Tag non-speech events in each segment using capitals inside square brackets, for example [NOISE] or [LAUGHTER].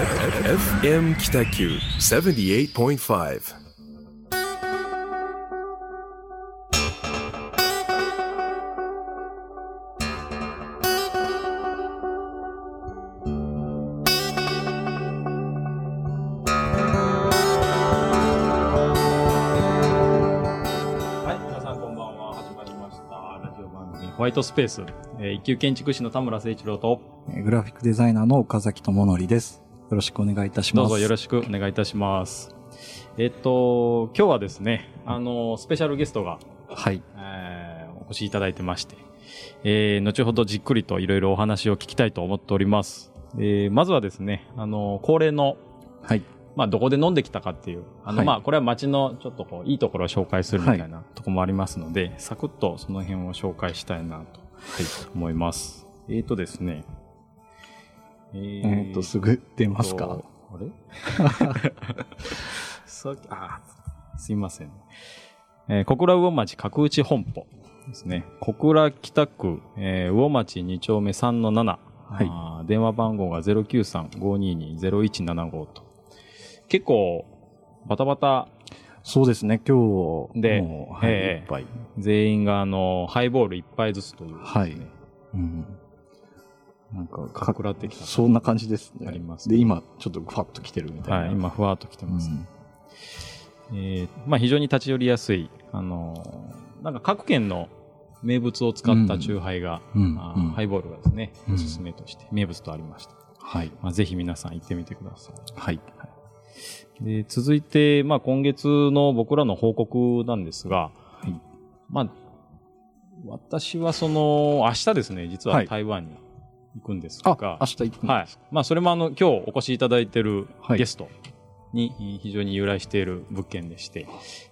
FM Kitaku 78.5. はい、皆さんこんばんは。始まりました。ラジオ番組ホワイトスペース。えー一級建築士の田村誠一郎と、えーグラフィックデザイナーの岡崎智則です。よろしくお願いいたします。どうぞよろしくお願いいたします。えっと、今日はですね、あの、スペシャルゲストが、はい。えーお越しいただいてまして、えー後ほどじっくりといろいろお話を聞きたいと思っております。えーまずはですね、あの、恒例の、はい。まあ、どこで飲んできたかっていう、あの、はいまあ、これは街のちょっとこう、いいところを紹介するみたいなところもありますので、サクッとその辺を紹介したいなと、思います。えーとですね。ええーっ、と、すぐ出ますか？あれ？[LAUGHS] さっき、あ、すいません。えー小倉魚町角内本舗ですね。小倉北区、えー魚町2丁目3の7。はい電話番号が093-522-0175と。結構、バタバタそうですね、今日、ではい、ええいっぱい。全員があの、ハイボール1杯ずつという、はい。うん。なんか、かかくらってきた。そんな感じですね。ありますで、今、ちょっとふわっと来てるみたいな。はい、今、ふわっと来てうます。ん、えーまあ非常に立ち寄りやすい、あのーなんか各県の名物を使ったチューハイが、うん。うんハイボールがですね、うんおすすめとして名物とありました。はい。まあ、ぜひ皆さん行ってみてくださはい。い。で続いて、まあ今月の僕らの報告なんですが、いまあ、私はその、明日ですね、実ははい台湾に行くんですあ、が、明日行くんはい。まあ、それもあの、今日お越しいただいてるはいゲストにえー非常に由来している物件でして、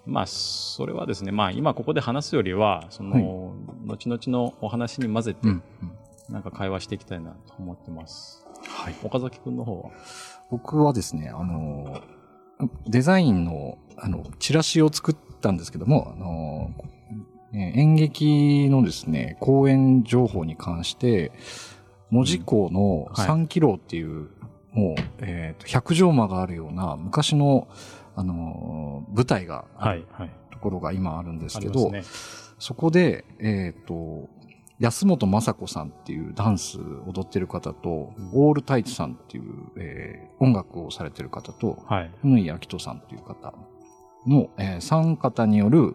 まあ、それはですね、まあ、今ここで話すよりは、その、後々のお話に混ぜてなんか会話していきたいなと思ってます。はい。岡崎くんの方は？僕はですね、あの、デザインの、あの、チラシを作ったんですけども、あの、えー演劇のですね、公演情報に関して、文字港のはい3キロっていう、もう、えっ、と、百条間があるような昔の、あの、舞台がある。ところが今あるんですあけど。そこで、えっ、と、安本雅子さんっていうダンス踊ってる方と、オールタイツさんっていう、えー音楽をされてる方と、はい。ふ井明人さんという方の、えー三方による、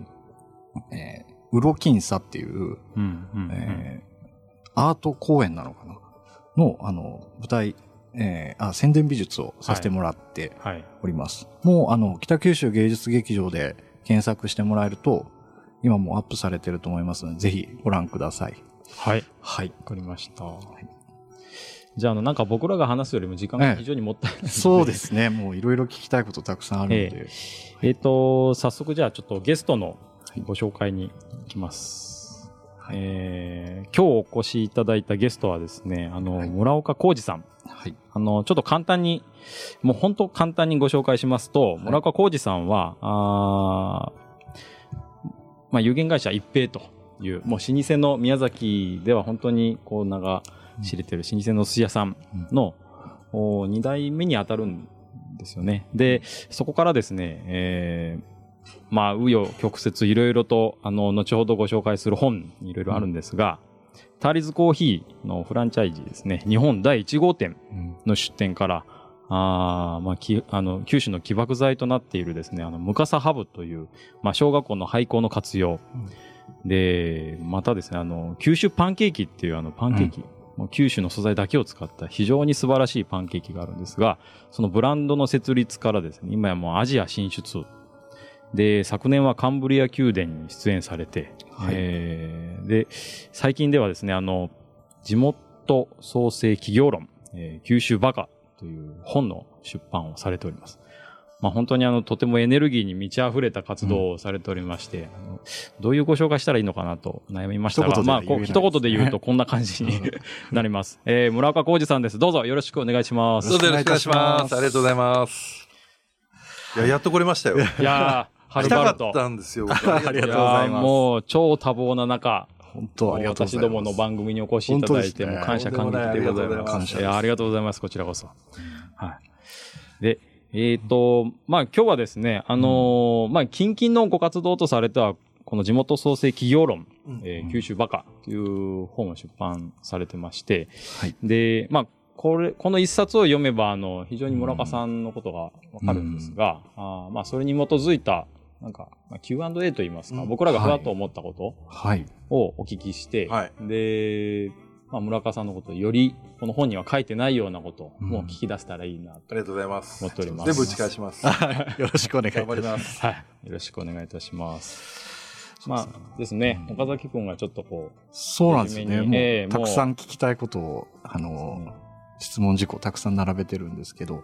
えー、ウロキンサっていう、うん、うん。うんえーアート公演なのかなの、あの、舞台、えーあ、宣伝美術をさせてもらってはい。おります。もう、あの、北九州芸術劇場で検索してもらえると、今もうアップされてると思いますので、ぜひご覧ください。はい。はい。わかりました。じゃあ、あの、なんか僕らが話すよりも時間が非常にもったいないので、そうですね。もういろいろ聞きたいことたくさんあるので。えっ、と、早速じゃあちょっとゲストのご紹介に行きます。はいえー今日お越しいただいたゲストはですね、あの、はい村岡浩二さん。はい。あの、ちょっと簡単に、もう本当簡単にご紹介しますと、村岡浩二さんは、あーまあ、有限会社一平という、もう老舗の宮崎では本当にこう名が知れてる老舗のお寿司屋さんの、お2代目に当たるんですよね。で、そこからですね、えーまあ、紆余曲折いろいろと、あの、後ほどご紹介する本、いろいろあるんですが、ターリーズコーヒーのフランチャイズですね、日本第1号店うんの出店から、あーまあ、きあの、九州の起爆剤となっているですね、あの、ムカサハブという、まあ、小学校の廃校の活用。で、またですね、あの、九州パンケーキっていうあの、パンケーキ、もう九州の素材だけを使った非常に素晴らしいパンケーキがあるんですが、そのブランドの設立からですね、今やもうアジア進出。で、昨年はカンブリア宮殿に出演されて、はいえーで、最近ではですね、あの、地元創生企業論、えー九州バカという本の出版をされております。まあ本当にあの、とてもエネルギーに満ち溢れた活動をされておりまして、あのどういうご紹介したらいいのかなと悩みましたが、一言でまあ、こう一言で言うとこんな感じに [LAUGHS] なります。えー村岡浩二さんです。どうぞよろしくお願いします。どうぞよろしくお願いしますす。ありがとうございます。いや、やっと来れましたよ。いや来たかっるばると。たんですよ。僕 [LAUGHS] ありがとうございますもう超多忙な中、本当ありがとうございます。私どもの番組にお越しいただいて、もう感謝感激でございます。とんでもないありがとうございますいやありがとうございます、こちらこそ。はい。で、えっ、と、まあ今日はですね、あのーまあ近々のご活動とされては、この地元創生企業論、うんえー九州バカという本を出版されてまして、はい。で、まあ、これ、この一冊を読めば、あの、非常に村岡さんのことがわかるんですが、あーまあ、それに基づいた、なんか、まあ、Q&A と言いますか、うん僕らがふわっと思ったことはい。をお聞きして、はいで、まあ、村岡さんのことをより、この本には書いてないようなことも聞き出せたらいいなと。ありがとうございます。持っております全部打ち返します。[LAUGHS] よろしくお願いし頑張りま。ますす。はい。よろしくお願いいたします。まあですね、岡崎くんがちょっとこう、そうなんですね。もう、ええたくさん聞きたいことを、あの、質問事項たくさん並べてるんですけど、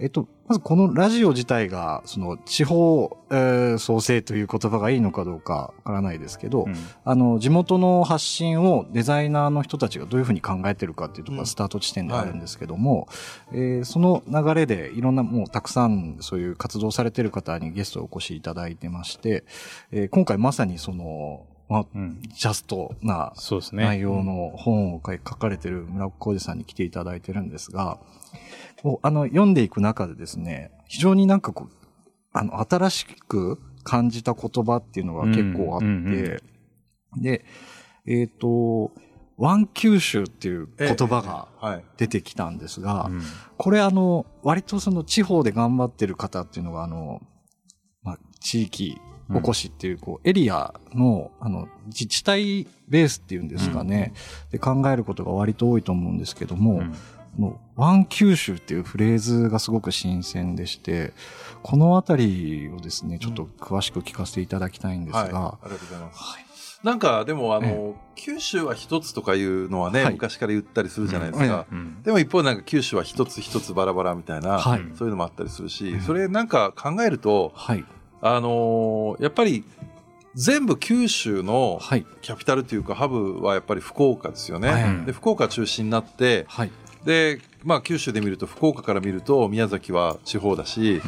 えっと、まずこのラジオ自体が、その、地方、えー創生という言葉がいいのかどうかわからないですけど、うんあの、地元の発信をデザイナーの人たちがどういうふうに考えてるかっていうところうんがスタート地点であるんですけども、えーその流れでいろんなもうたくさんそういう活動されてる方にゲストをお越しいただいてまして、えー今回まさにその、まあ、うん。ジャストなそうですね。内容の本を書かれてる村岡浩二さんに来ていただいてるんですが、こうあの、読んでいく中でですね、非常になんかこう、あの、新しく感じた言葉っていうのが結構あって、うんうんで、えっ、と、ワン九州っていう言葉がはい。出てきたんですが、うん。これあの、割とその地方で頑張ってる方っていうのが、あの、まあ、地域おこしっていう、こう、エリアの、あの、自治体ベースっていうんですかね、で考えることが割と多いと思うんですけども、のワン九州っていうフレーズがすごく新鮮でして、このあたりをですね、ちょっと詳しく聞かせていただきたいんですが、はい。ありがとうございます。はい。なんか、でも、あえの、九州は一つとかいうのはね、はい。昔から言ったりするじゃないですか。うんでも一方なんか九州は一つ一つバラバラみたいな、はい。そういうのもあったりするし、うん。それなんか考えると、はい、あのーやっぱり全部九州のはい、キャピタルというかハブはやっぱり福岡ですよね。はい。で福岡中心になってはい、で、まあ、九州で見ると福岡から見ると宮崎は地方だし、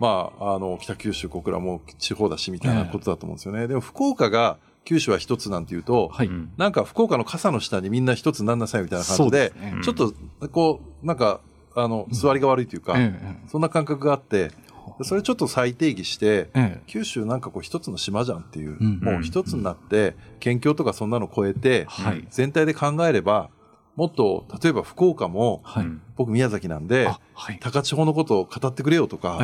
まあ、あの北九州小倉も地方だしみたいなことだと思うんですよね。でも福岡が九州は一つなんていうと、はい、うんなんか福岡の傘の下にみんな一つなんなさいみたいな感じでですね。うんちょっとこうなんかあの座りが悪いというか、ええそんな感覚があってでそれちょっと再定義して、ええ。九州なんかこう一つの島じゃんっていう、うん。もう一つになって県境とかそんなの超えて、はい。全体で考えればもっと例えば福岡もはい、僕宮崎なんであはい、高千穂のことを語ってくれよとか、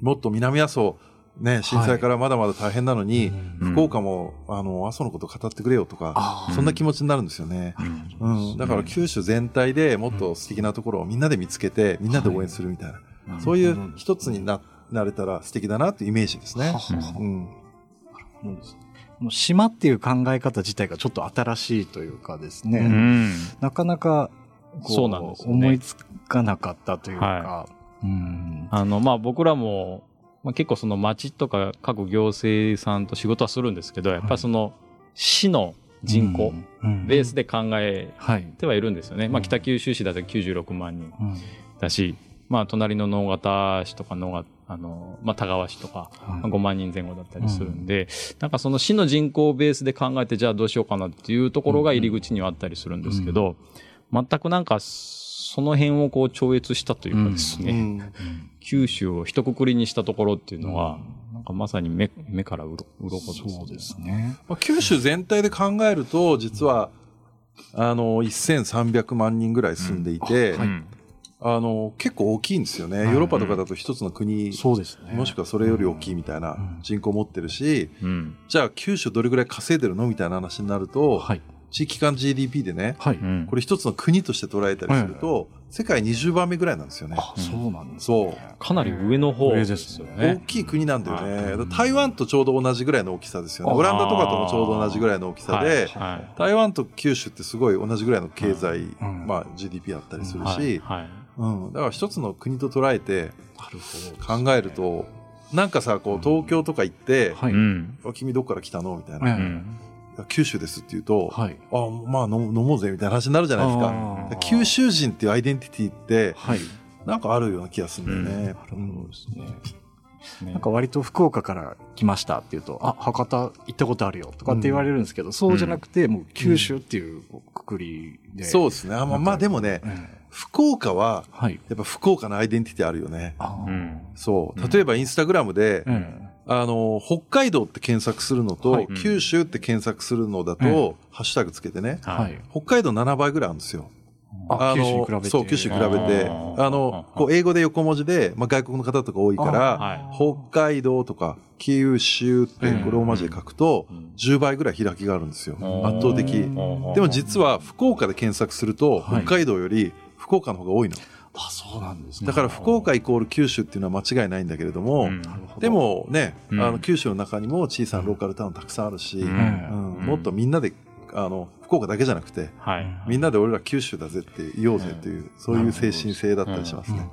もっと南阿蘇ね震災からまだまだ大変なのに、うん。福岡もあの阿蘇のこと語ってくれよとか、あー。そんな気持ちになるんですよね。うん、だから九州全体でもっと素敵なところをみんなで見つけてみんなで応援するみたいな、そういう一つにななれたら素敵だなっていうイメージですね。は。はは。うん、そうですねこの島っていう考え方自体がちょっと新しいというかですね、うん。なかなかこそうなんですよね。思いつかなかったというか、はうん。あの、まあ、僕らも、まあ、結構その町とか各行政さんと仕事はするんですけど、やっぱりその市の人口、うんベースで考えはい、てはいるんですよね。まあ、うん北九州市だと96万人うん。だし、まあ、隣の直方市とか野方、あの、まあ、田川市とか、まあ5万人前後だったりするんで、なんかその市の人口をベースで考えて、じゃあどうしようかなっていうところが入り口にはあったりするんですけど、全くなんか、その辺をこう超越したというかですね、うん。九州を一括りにしたところっていうのは、なんかまさに目目からうろ鱗ですね。そうですね。まあ、九州全体で考えると実はあの1300万人ぐらい住んでいて、うんあの結構大きいんですよね、ヨーロッパとかだと一つの国、そうですね。もしくはそれより大きいみたいな人口を持ってるし、うん。じゃあ九州どれぐらい稼いでるのみたいな話になると、はい。地域間 GDP でね、はい。うん。これ一つの国として捉えたりすると、世界20番目ぐらいなんですよね。あ、そうなんですそう。かなり上の方で上ですすよね。大ね。きい国なんだよね。台湾とちょうど同じぐらいの大きさですよね。あオランダとかともちょうど同じぐらいの大きさで、はい。はい。台湾と九州ってすごい同じぐらいの経済、うん。まあ GDP あったりするし、はい。はいうん、だから一つの国と捉えてなるほど。考えると、なんかさ、こう東京とか行って、はい。うんあ君どっから来たのみたいえな、いうんや九州ですって言うと、はい。あまあ飲飲もうぜみたいな話になるじゃないですあか。ー九州人っていうアイデンティティって、はい。なんかあるような気がするんだよね。なるほどですね。ねなんか割と福岡から来ましたっていうと、あ、博多行ったことあるよとかって言われるんですけど、そうじゃなくて、もう九州っていうくくりで。そうですね。あまあ、まあでもね、え福岡は、はい。やっぱ福岡のアイデンティティあるよね。そう。例えばインスタグラムで、えあの、北海道って検索するのと、はい九州って検索するのだと、うんハッシュタグつけてね、えはい。北海道7倍ぐらいあるんですよ。あ、九州に比べて。そう、九州に比べて。あの、こう、英語で横文字で、まあ、外国の方とか多いから、はい北海道とか、九州って、うんこれローマ字で書くとうん、10倍ぐらい開きがあるんですよ。うん圧倒的。うんでも実は、福岡で検索すると、はい北海道より福岡の方が多いの。あ、そうなんですね。だから、福岡イコール九州っていうのは間違いないんだけれども、うんで、もね、うんあの、九州の中にも小さなローカルタウンたくさんあるし、ううんんもっとみんなで、あの、福岡だけじゃなくて、はい。みんなで俺ら九州だぜって言おうぜっていう、そういう精神性だったりしますね。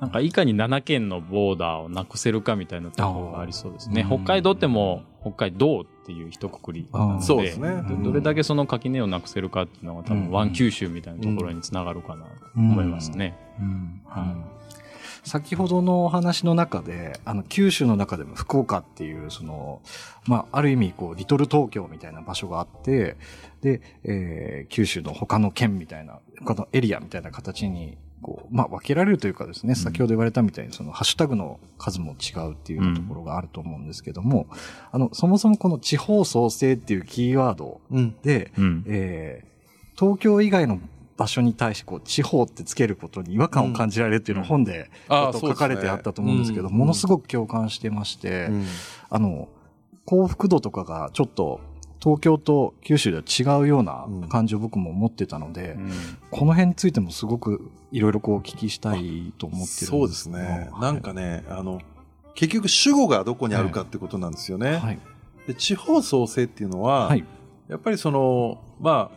なんかいかに7県のボーダーをなくせるかみたいなところがありそうですね。北海道ってもう北海道っていう一括りなので、そうですね。どどれだけその垣根をなくせるかっていうのが多うん。分ワン九州みたいなところにつながるかなと思いますね。うん。はい。先ほどのお話の中で、あの、九州の中でも福岡っていう、その、まあ、ある意味、こう、リトル東京みたいな場所があって、で、えー九州の他の県みたいな、他のエリアみたいな形に、こう、まあ、分けられるというかですね、先ほど言われたみたいに、その、ハッシュタグの数も違うっていうところがあると思うんですけども、あの、そもそもこの地方創生っていうキーワードうん。で、うん。えー東京以外の場所に対してこう地方ってつけることに違和感を感じられるっていうのを本で書かれてあったと思うんですけど、ものすごく共感してまして、うん。あの、幸福度とかがちょっと東京と九州では違うような感じを僕も持ってたので、うんこの辺についてもすごくいろいろこうお聞きしたいと思ってるそうですね。はいなんかね、あの、結局主語がどこにあるかってことなんですよね。はい。で地方創生っていうのは、はい。やっぱりその、ま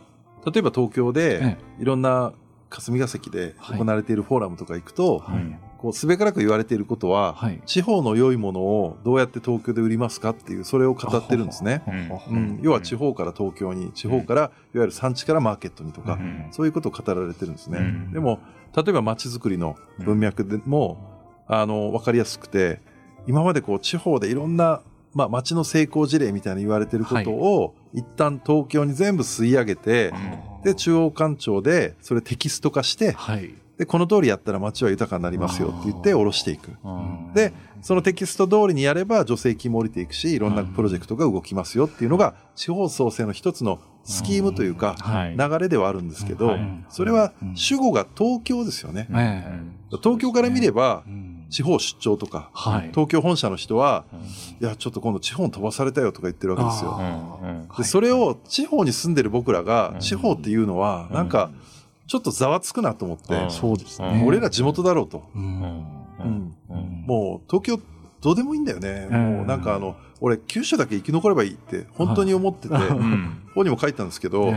あ、例えば東京でえ、いろんな霞が関で行われているフォーラムとか行くと、はい。こう、すべからく言われていることは、はい。地方の良いものをどうやって東京で売りますかっていう、それを語ってるんですね。うん。うん、要は地方から東京に、地方から、いわゆる産地からマーケットにとか、うん。そういうことを語られてるんですね。うん。でも、例えば街づくりの文脈でも、あの、わかりやすくて、今までこう地方でいろんな、まあ街の成功事例みたいに言われてることを、一旦東京に全部吸い上げて、で、中央官庁でそれテキスト化して、はい。で、この通りやったら街は豊かになりますよって言って下ろしていく。うん。で、そのテキスト通りにやれば助成金も降りていくし、いろんなプロジェクトが動きますよっていうのが、地方創生の一つのスキームというか、はい。流れではあるんですけどはい、それはうん。主語が東京ですよね。ええ。東京から見ればう、ん地方出張とか、はい。東京本社の人は、いや、ちょっと今度地方に飛ばされたよとか言ってるわけですよ。で、それを地方に住んでる僕らが、地方っていうのは、なんか、ちょっとざわつくなと思って、うん。そうですうん。ね。俺ら地元だろうと。もう東京どうでもいいんだよね。うん。もうなんかあの、俺九州だけ生き残ればいいって本当に思ってて、はい。こうん。こにも書いたんですけど、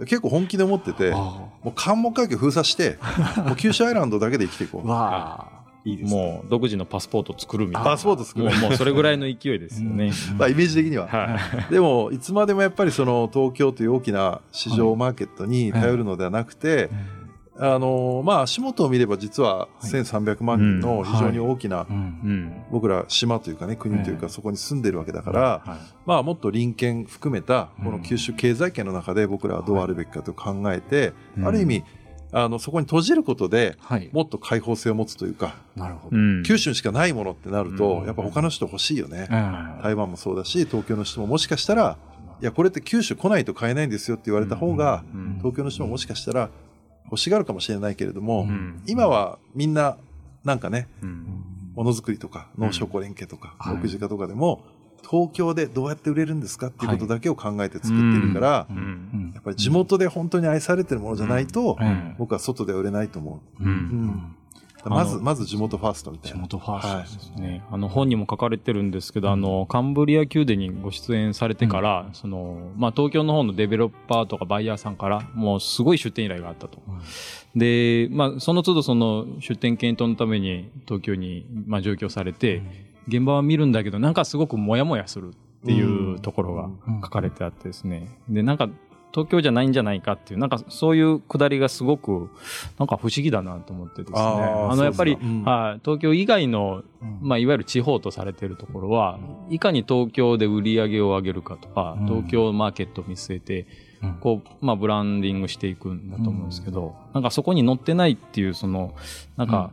結構本気で思ってて、もあ。う関門海峡封鎖して、もう九州アイランドだけで生きていこあ。う。いいですね。もう独自のパスポート作るみたいな。パスポート作る。もうもうそれぐらいの勢いですよね。まあイメージ的には。はい。でも、いつまでもやっぱりその東京という大きな市場マーケットに頼るのではなくて、あの、まあ足元を見れば実は1300万人の非常に大きな。僕ら島というかね、国というかそこに住んでるわけだから、はい。まあもっと隣県含めたこの九州経済圏の中で僕らはどうあるべきかと考えて、うん。ある意味、あの、そこに閉じることで、はい。もっと開放性を持つというか、なるほど。うん。九州にしかないものってなると、うん。やっぱ他の人欲しいよね。うん。台湾もそうだし、東京の人ももしかしたら、いや、これって九州来ないと買えないんですよって言われた方が、うん。東京の人ももしかしたら欲しがるかもしれないけれども、うん。今はみんな、なんかね、うん。ものづくりとか、農商工連携とか、はい。6時化とかでも、東京でどうやって売れるんですかっていうことだけを考えて作ってるから、ううん。ん。やっぱり地元で本当に愛されてるものじゃないと、うん。僕は外では売れないと思う。ううん。ん。まず、まず地元ファーストみたいな。地元ファーストですね。ね、あの本にも書かれてるんですけど、あのカンブリア宮殿にご出演されてから、そのまあ、東京の方のデベロッパーとかバイヤーさんからもうすごい出店依頼があったと。で、まあ、その都度その出店検討のために東京に、まあ、上京されて、現場は見るんだけどなんかすごくモヤモヤするっていうところがうん。書かれてあってですね。で、なんか東京じゃないんじゃないかっていう、なんかそういうくだりがすごく、なんか不思議だなと思ってですね。あの、やっぱり、そうですかはい、東京以外の、うん。まあ、いわゆる地方とされているところは、いかに東京で売り上げを上げるかとか、うん。東京マーケットを見据えて、うん。こう、まあ、ブランディングしていくんだと思うんですけど、なんかそこに載ってないっていう、その、なんか、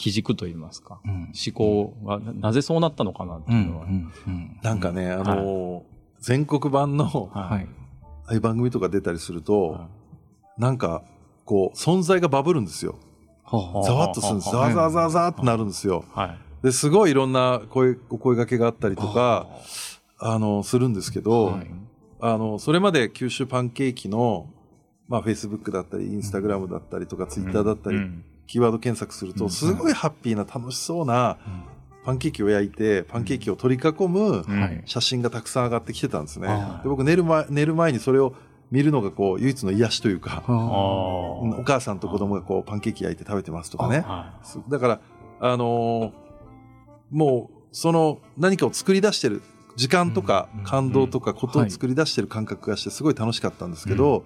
基軸といいますか、うん。思考がななぜそうなったのかなってうんいうのは。うんうんなんかね、あのー全国版の、あはい。あいう番組とか出たりすると、はなんか、こう、存在がバブるんですよ。はざわっとするんです。ざわざわざわざわってなるんですよ。はい。で、すごいいろんな声、お声掛けがあったりとか、あ。の、するんですけど、はい。あの、それまで九州パンケーキの、まあ、Facebook だったり、インスタグラムだったりとか、ツイッターだったり、うんキーワード検索すると、すごいハッピーな楽しそうなパンケーキを焼いて、パンケーキを取り囲む写真がたくさん上がってきてたんですね。あ。で僕寝る前、寝る前にそれを見るのがこう、唯一の癒しというか、お母さんと子供がこう、パンケーキ焼いて食べてますとかね。だから、あのーもう、その何かを作り出してる、時間とかうん感動とかことを作り出してる感覚がしてすごい楽しかったんですけど、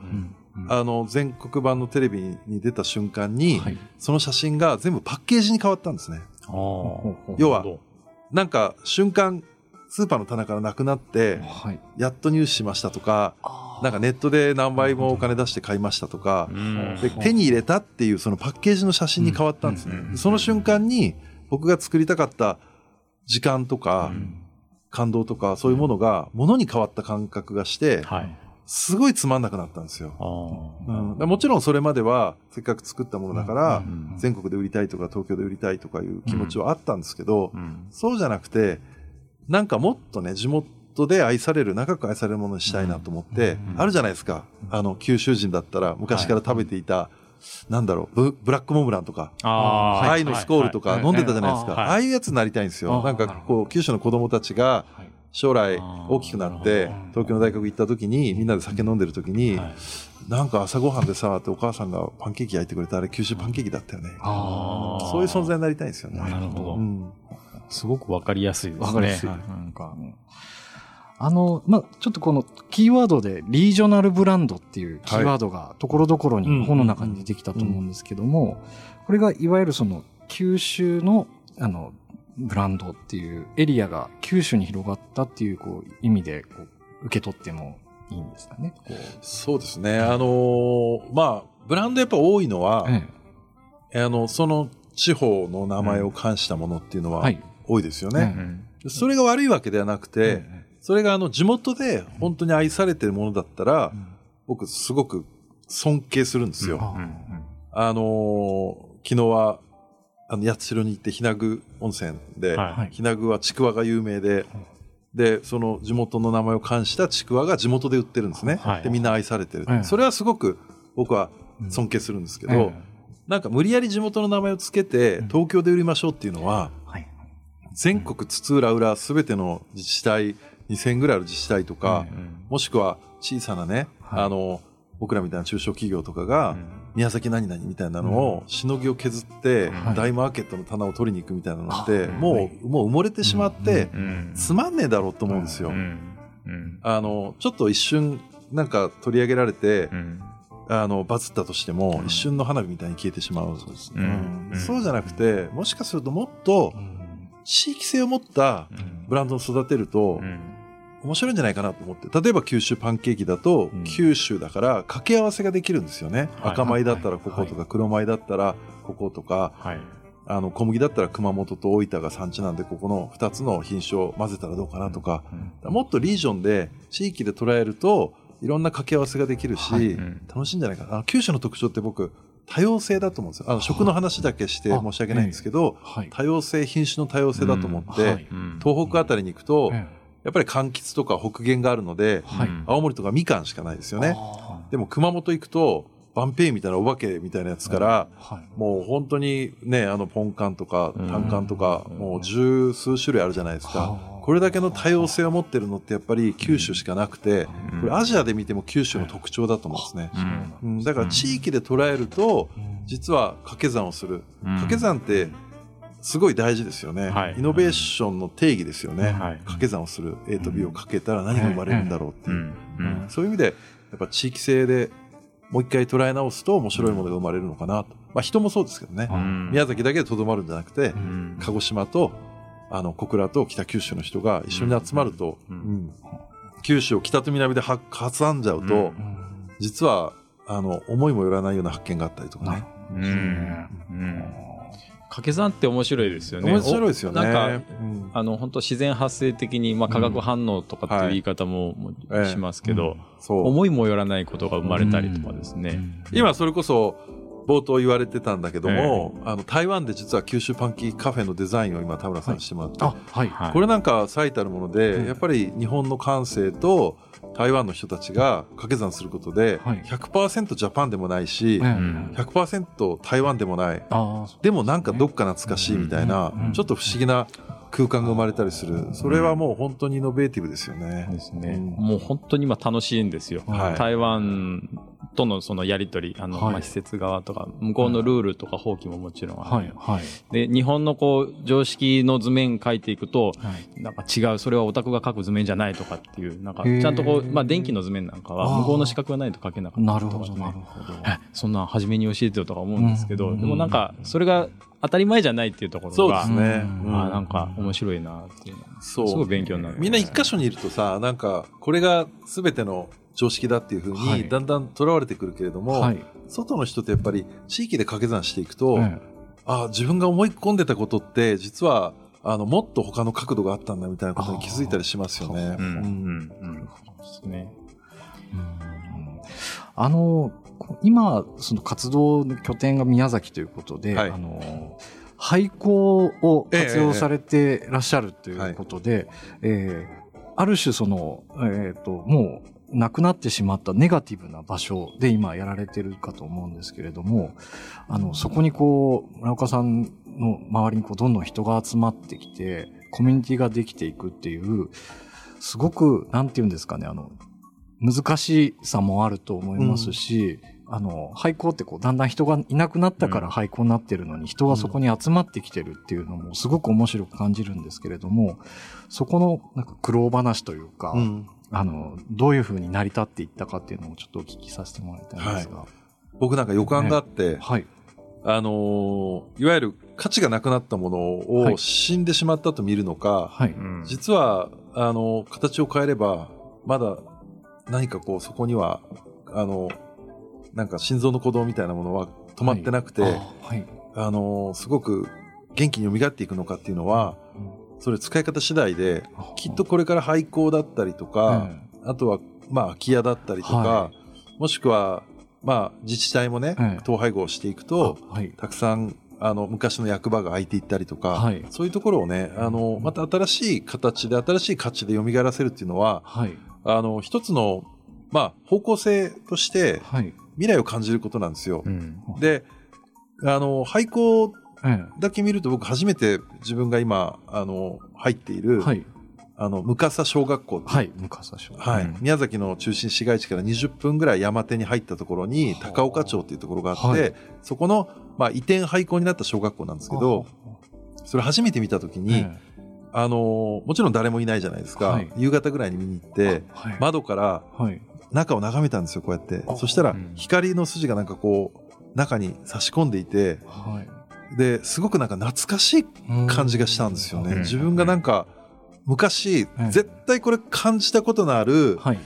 あの、全国版のテレビに出た瞬間に、はい。その写真が全部パッケージに変わったんですね。要はなんか、瞬間、スーパーの棚からなくなって、はい。やっと入手しましたとか、なんかネットで何倍もお金出して買いましたとかで手に入れたっていうそのパッケージの写真に変わったんですね。その瞬間に僕が作りたかった時間とか感動とかそういうものが物に変わった感覚がして、はい。すごいつまんなくなったんですよ。あうん。でもちろんそれまではせっかく作ったものだからうん全国で売りたいとか東京で売りたいとかいう気持ちはあったんですけどそうじゃなくてなんかもっとね地元で愛される長く愛されるものにしたいなと思ってうんあるじゃないですか。あの九州人だったら昔から食べていたなんだろうブブラックモンブランとかあー愛のスコールとかはい飲んでたじゃないですか。はいああいうやつになりたいんですよ。あなんかこう九州の子供たちがはい。将来大きくなって東京の大学行った時にみんなで酒飲んでる時にはい。なんか朝ごはんでさってお母さんがパンケーキ焼いてくれたあれ九州パンケーキだったよね。そういう存在になりたいんですよね。なるほど。うん。すごくわかりやすいですね。わかりやすい。はなんか、あの、まあ、ちょっとこのキーワードでリージョナルブランドっていうキーワードがところどころうんに本の中に出てきたと思うんですけども、これがいわゆるその九州のあのブランドっていうエリアが九州に広がったっていうこう意味でこう受け取ってもいいんですかね？こう。そうですね。あのーまあブランドやっぱ多いのはえあのその地方の名前を冠したものっていうのは。多いですよえね。うんそれが悪いわけではなくてえそれがあの地元で本当に愛されてるものだったらうん。僕すごく尊敬するんですよ。あうん。あのー昨日は、あの、八代に行って、日名具温泉で、はい。具はちくわが有名で、で、その地元の名前を冠したちくわが地元で売ってるんですね。はい。で、みんな愛されてる。はいそれはすごく僕は尊敬するんですけど、えなんか無理やり地元の名前をつけて、東京で売りましょうっていうのは、はい。全国津々浦々すべての自治体、2000ぐらいある自治体とか、もしくは小さなね、はい。あの、僕らみたいな中小企業とかが、宮崎何々みたいなのをしのぎを削って、はい。大マーケットの棚を取りに行くみたいなのって、あもう、はい。もう埋もれてしまって、うんつまんねえだろうと思うんですよ。うんうんあの、ちょっと一瞬、なんか取り上げられて、うん。あの、バズったとしても、一瞬の花火みたいに消えてしまう。そうん。うん。そうじゃなくて、もしかするともっと地域性を持ったブランドを育てるとう、ん面白いんじゃないかなと思って。例えば九州パンケーキだと、うん。九州だから掛け合わせができるんですよね。はい。赤米だったらこことか、黒米だったらこことか、はい。あの、小麦だったら熊本と大分が産地なんで、ここの2つの品種を混ぜたらどうかなとか、もっとリージョンで、地域で捉えると、いろんな掛け合わせができるし、はい。うん。楽しいんじゃないかな。九州の特徴って僕、多様性だと思うんですよ。あの、食の話だけしてあ申し訳ないんですけど、はい。多様性、品種の多様性だと思って、うん。はい。うん。東北あたりに行くと、えやっぱり柑橘とか北限があるので、はい。うん。青森とかみかんしかないですよえね。あでも熊本行くと、バンペイみたいなお化けみたいなやつから、ーはい。もう本当にね、あの、ポンカンとか、うん。タンカンとか、もう十数種類あるじゃないですか。は。あ。これだけの多様性を持ってるのってやっぱり九州しかなくて、うん。これアジアで見ても九州の特徴だと思うんですね。だから地域で捉えると、実は掛け算をする。掛け算って、すごい大事ですよね、はい。イノベーションの定義ですよね。はい。掛け算をする。A と B をかけたら何が生まれるんだろうっていう。そういう意味で、やっぱ地域性でもう一回捉え直すと面白いものが生まれるのかなと。まあ人もそうですけどね。うん。宮崎だけでとどまるんじゃなくて、うん。鹿児島と、あの、小倉と北九州の人が一緒に集まると、九州を北と南では挟んじゃうと、実は、あの、思いもよらないような発見があったりとかね。掛け算って面白いですよね。面白いですよね。おなんか、うんあの、本当自然発生的に、まあ、化学反応とかっていう言い方もしますけど、そう。思いもよらないことが生まれたりとかですね。今それこそ冒頭言われてたんだけども、あの台湾で実は九州パンキーカフェのデザインを今田村さんにしてもらって、あ、はい。はいこれなんか最たるもので、うんやっぱり日本の感性と台湾の人たちが掛け算することで、はい。100%ジャパンでもないし、え。えん100%台湾でもない。でもなんかどっか懐かしいみたいな、ちょっと不思議な空間が生まれたりする。それはもう本当にイノベーティブですよね。ですね。うん。もう本当に今楽しいんですよ。はい。台湾とのそのやりとり、あの、はい。まあ、施設側とか、向こうのルールとか法規ももちろんある。はい、はい。で、日本のこう、常識の図面書いていくと、はい。なんか違う、それはオタクが書く図面じゃないとかっていう、なんか、ちゃんとこう、まあ、電気の図面なんかは、向こうの資格がないと書けなかったなるほど、りとかね。なるほど。えそんなん初めに教えてよとか思うんですけど、うん。でもなんか、それが当たり前じゃないっていうところが、そうですね。うん。うんあーなんか面白いなっていうのはそうすごい勉強になる。みんな一箇所にいるとさなんかこれが全ての常識だっていうふうはいにだんだんとらわれてくるけれども、はい。外の人ってやっぱり地域で掛け算していくと、えあ自分が思い込んでたことって実はあのもっと他の角度があったんだみたいなことに気づいたりしますよね。うん、うん、うんうん。ですね。えうんあの、こ今、その活動の拠点が宮崎ということで、はいあの、廃校を活用されてらっしゃるということで、えーある種その、えっ、と、もう、なくなってしまったネガティブな場所で今やられてるかと思うんですけれども、あの、そこにこう、村岡さんの周りにこう、どんどん人が集まってきて、コミュニティができていくっていう、すごく、なんて言うんですかね、あの、難しさもあると思いますし、あの、廃校ってこう、だんだん人がいなくなったから廃校になってるのに、人がそこに集まってきてるっていうのもすごく面白く感じるんですけれども、そこのなんか苦労話というか、うんあの、どういうふうに成り立っていったかっていうのをちょっとお聞きさせてもらいたいんですが。僕なんか予感があって、はい。あのーいわゆる価値がなくなったものはいを死んでしまったと見るのか、はい。うん実はあの形を変えればまだ何かこうそこにはあのなんか心臓の鼓動みたいなものは止まってなくて、あはい。あのすごく元気に蘇っていくのかっていうのはそれ使い方次第できっとこれから廃校だったりとか、あとはまあ空き家だったりとか、はもしくはまあ自治体もね、ええ統廃合していくと、あはい。たくさんあの昔の役場が空いていったりとか、はいそういうところをねあのまた新しい形で新しい価値で蘇らせるっていうのははい。あの一つの、まあ、方向性としてはい。未来を感じることなんですよ。うん。であの廃校えだけ見ると僕初めて自分が今あの入っている、えはい。あの向笠小学校はい。向笠小。はいうん宮崎の中心市街地から20分ぐらい山手に入ったところに高岡町っていうところがあって、はいそこの、まあ、移転廃校になった小学校なんですけどそれ初めて見た時に、えあのーもちろん誰もいないじゃないですか、はい夕方ぐらいに見に行っえてはい。窓からはい。中を眺めたんですよこうやってあそしたらうん光の筋がなんかこう中に差し込んでいてはい。ですごくなんか懐かしい感じがしたんですよね、うん。自分がなんか昔、うん。絶対これ感じたことのあるはい。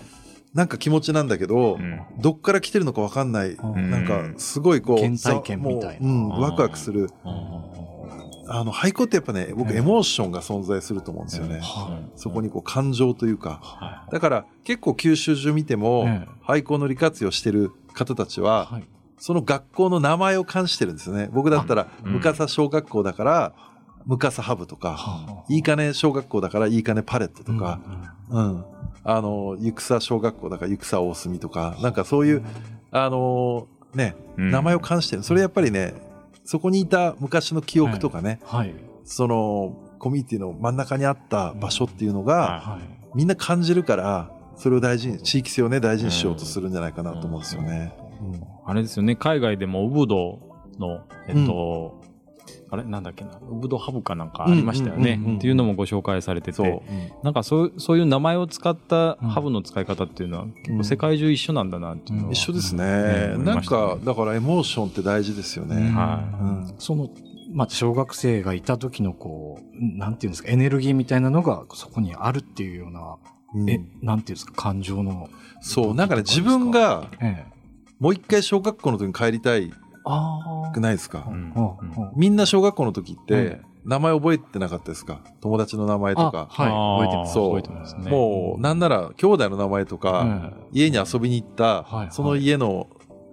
なんか気持ちなんだけど、うん。どっから来てるのかわかんない、うん。なんかすごいこう原体験みたいな。もううん、ワクワクする。あの廃校ってやっぱね僕うん。エモーションが存在すると思うんですよね、はそこにこう感情というか。はだから結構九州中見ても、ええ廃校の利活用してる方たちは、はい。その学校の名前を冠してるんですよね。僕だったらうん。向笠小学校だから向笠ハブとか、いいかね小学校だからいいかねパレットとか、うんあのゆくさ小学校だからゆくさ大隅とかなんかそういう、あのねうん。名前を冠してる。それやっぱりねそこにいた昔の記憶とかね、はい。そのコミュニティの真ん中にあった場所っていうのが、はい。みんな感じるからそれを大事に地域性をね大事にしようとするんじゃないかなと思うんですよね。あれですよね、海外でもウブドの、えっと、あれなんだっけな、ウブドハブかなんかありましたよね、っていうのもご紹介されてそう。て、なんかそうそういう名前を使ったハブの使い方っていうのは、結構世界中一緒なんだなっていうのは、一緒ですね。ねなんかだからエモーションって大事ですよね。はうん。その、まあ、小学生がいた時のこう、なんていうんですか、エネルギーみたいなのがそこにあるっていうようなうん。え、なんていうんですか、感情の。そう、なんかね、自分がええ。もう一回小学校の時に帰りたいあくないですか、うん。あ。みんな小学校の時ってえ、名前覚えてなかったですか？友達の名前とか。はい、覚えてます。そう。覚えてますね。もう、なんなら、兄弟の名前とか、家に遊びに行った、その家の、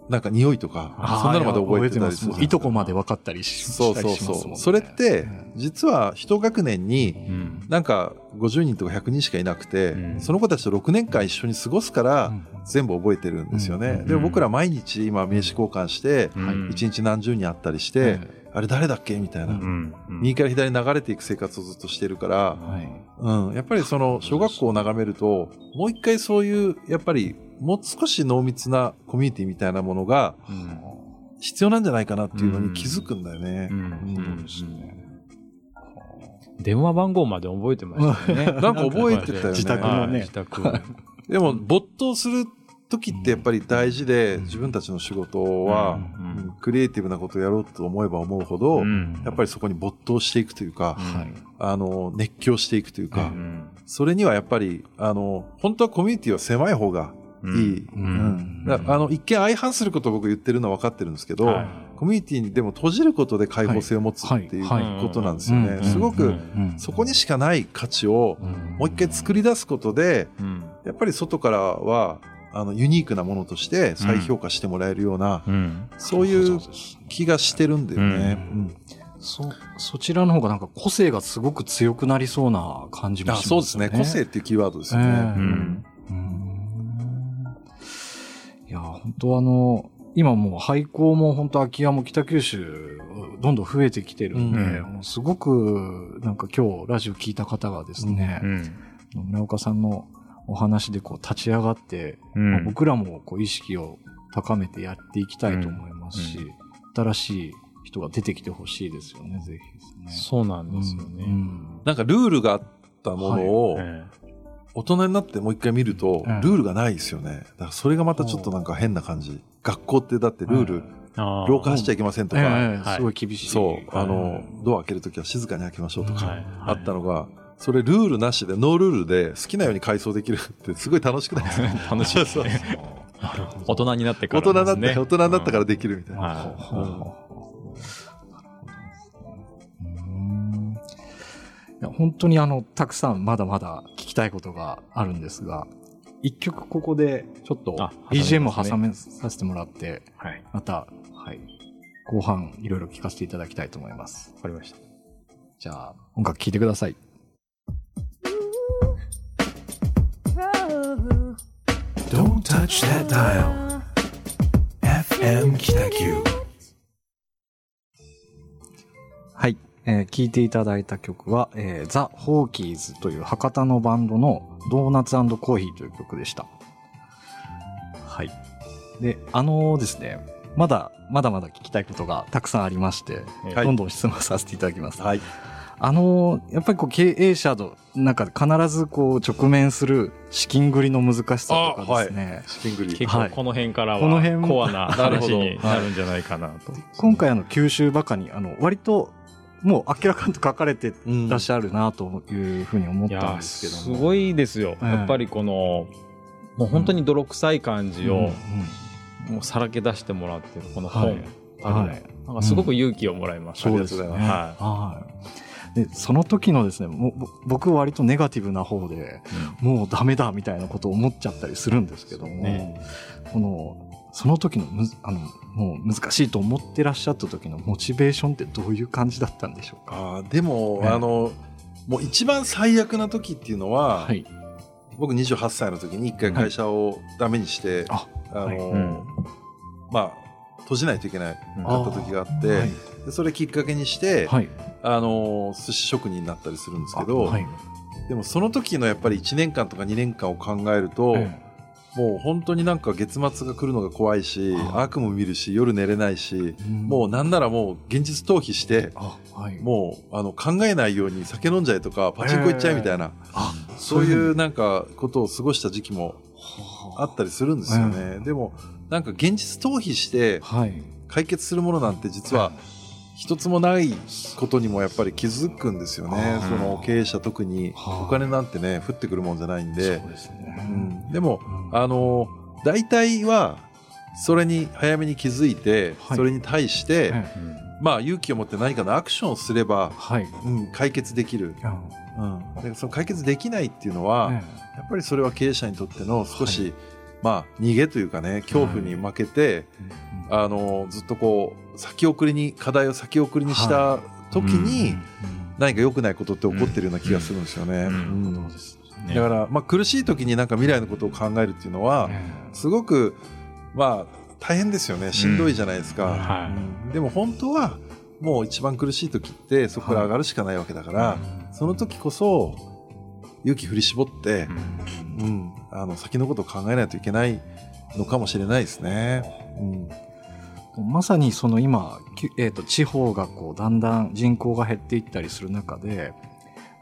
なんか匂いとか、そんなのまで覚えてたりする。いとこまで分かったりしそうそうそう。それって、実は一学年に、うん。なんか50人とか100人しかいなくて、うん。その子たちと6年間一緒に過ごすから、全部覚えてるんですよね。うん。でも僕ら毎日今名刺交換して、うん。一日何十人会ったりして、あれ誰だっけ？みたいな、右から左に流れていく生活をずっとしてるから、はい。うん、やっぱりその小学校を眺めると、もう一回そういう、やっぱりもう少し濃密なコミュニティみたいなものがうん。必要なんじゃないかなっていうのに気づくんだよね。電話番号まで覚えてましたよね。[LAUGHS] なんか覚えてたよ [LAUGHS] ね。自宅のね。はい。自宅。でも没頭する時ってやっぱり大事で、自分たちの仕事は、クリエイティブなことをやろうと思えば思うほど、うん。やっぱりそこに没頭していくというか、はい。あの、熱狂していくというか、うん。それにはやっぱり、あの、本当はコミュニティは狭い方がいい。あの、一見相反することを僕言ってるのは分かってるんですけど、はい。コミュニティにでも閉じることで開放性を持つっていうことなんですよね。うん。すごくうん。そこにしかない価値をもう一回作り出すことで、うん。やっぱり外からは、あの、ユニークなものとして再評価してもらえるような、うん。そういう気がしてるんだよね。うん。うん。そ、そちらの方がなんか個性がすごく強くなりそうな感じもあしますそうですね。個性っていうキーワードですよね。ええ。うん。うん。いや、本当あの、今もう廃校も本当空き家も北九州どんどん増えてきてるんで、うん。もうすごくなんか今日ラジオ聞いた方がですね、うん。村岡さんのお話でこう立ち上がって、うん。まあ僕らもこう意識を高めてやっていきたいと思いますし、うん。新しい人が出てきてほしいですよね、ぜひですね。そうなんですようん。ね。なんかルールがあったものを、え大人になってもう一回見ると、うん。ルールがないですよね。だからそれがまたちょっとなんか変な感じ。学校ってだってルール、えああ廊下走っちゃいけませんとえか、すごい厳しい。そう、あのはい、ドア開けるときは静かに開けましょうとか、はい。あったのが、それルールなしで、ノールールで好きなように改装できるってすごい楽しくないですか？[LAUGHS] 楽しいですね。大人になってか大人になって。大人になったからできるみたいな。はうん本当にあの、たくさんまだまだ聞きたいことがあるんですが、一曲ここでちょっとあ BGM を挟挟めさせてもらって、はい。また、はい、後半いろいろ聞かせていただきたいと思います。わかりました。じゃあ、音楽聴いてください。Touch that dial. FM Kitaku. はい。えー聴いていただいた曲は、えー、ザ・ホーキーズという博多のバンドのドーナツコーヒーという曲でした。はい。で、あのですね、まだ、まだまだ聞きたいことがたくさんありまして、はいどんどん質問させていただきます。はい。あのやっぱりこう経営者の中で必ずこう直面する資金繰りの難しさとかですね。資金繰り。結構この辺からは、この辺もコアな [LAUGHS] なるほど話になるんじゃないかなと。今回あの九州バカにあの割ともう明らかに書かれてうんらっしゃるなというふうに思ったんですけども。すごいですよ。ええやっぱりこの、もう本当に泥臭い感じを、うんうんもうさらけ出してもらってるこの本、はいはいなんかすごく勇気をもらいました、そうですね。ありがとうございますはい。で、その時のですね、もぼ僕割とネガティブな方で、もうダメだみたいなことを思っちゃったりするんですけども、ね。この、その時のむず、あの、もう難しいと思ってらっしゃった時のモチベーションってどういう感じだったんでしょうか？あーでも、ええ。あの、もう一番最悪な時っていうのは、はい。僕28歳の時に一回会社をダメにして、ああの、はい。うん。まあ、閉じないといけないうんかった時があって、はい。でそれきっかけにして、はい。あの、寿司職人になったりするんですけど、はい。でもその時のやっぱり1年間とか2年間を考えると、えもう本当になんか月末が来るのが怖いし、あ悪夢見るし、夜寝れないし、えもうなんならもう現実逃避して、あ、はい。もうあの考えないように酒飲んじゃえとか、パチンコ行っちゃえみたいな、あ、そういうなんかことを過ごした時期もあったりするんですよね。でも、なんか現実逃避してはい。解決するものなんて実は一つもないことにもやっぱり気づくんですよね。その経営者特にはあお金なんてね、降ってくるもんじゃないんで。そうですうね。ん、でも、うん。あの、大体は、それに早めに気づいて、はい。それに対して、えまあ勇気を持って何かのアクションをすれば、はい。うん、解決できる。うん。うん、でその解決できないっていうのは、えやっぱりそれは経営者にとっての少し、まあ逃げというかね恐怖に負けて、えあのずっとこう先送りに課題を先送りにした時に、何か良くないことって起こってるような気がするんですよね。だから、まあ、苦しい時になんか未来のことを考えるっていうのは、えすごくまあ大変ですよね。しんどいじゃないですか、うんはい。うん。でも本当はもう一番苦しい時ってそこから上がるしかないわけだから、その時こそ勇気振り絞って、うん、あの先のことを考えないといけないのかもしれないですね。うん。まさにその今、きえー、と地方がこうだんだん人口が減っていったりする中で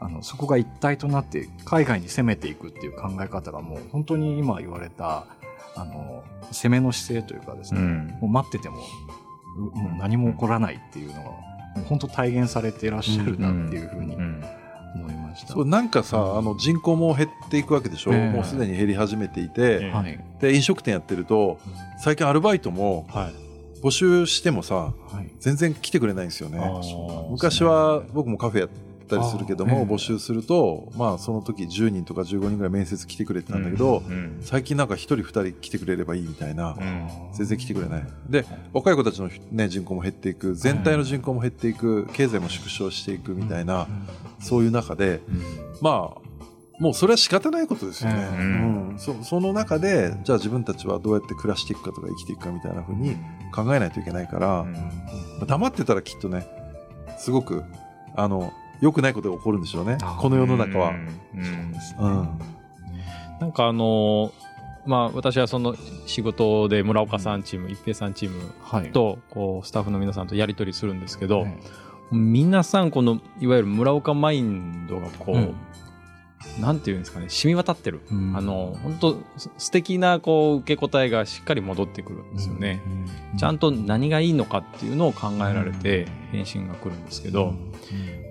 あのそこが一体となって海外に攻めていくっていう考え方がもう本当に今言われたあの攻めの姿勢というかですね、もう待っててもうもう何も起こらないっていうのが本当体現されていらっしゃるなっていうふうに思いました。そうなんかさ、あの人口も減っていくわけでしょ、ええ。もうすでに減り始めていて、で飲食店やってると最近アルバイトもはい。募集してもさはい。全然来てくれないんですよね。昔は僕もカフェやったりするけども、あええ。募集するとまあその時10人とか15人ぐらい面接来てくれてたんだけど、うん。最近なんか1人2人来てくれればいいみたいな、うん。全然来てくれない。で若い子たちの、ね、人口も減っていく全体の人口も減っていく経済も縮小していくみたいな、そういう中でまあもうそれは仕方ないことですよね、ううん。そその中でじゃあ自分たちはどうやって暮らしていくかとか生きていくかみたいな風に考えないといけないから、黙ってたらきっとねすごくあの良くないことが起こるんでしょうね。あこの世の中は。うん。うん。なんかあのーまあ私はその仕事で村岡さんチーム、一平さんチームはい。とこうスタッフの皆さんとやり取りするんですけど、え皆さんこのいわゆる村岡マインドがこう、うん。なんていうんですかね染み渡ってる、うん。あの本当す素敵なこう受け答えがしっかり戻ってくるんですよね、ちゃんと何がいいのかっていうのを考えられて返信が来るんですけど、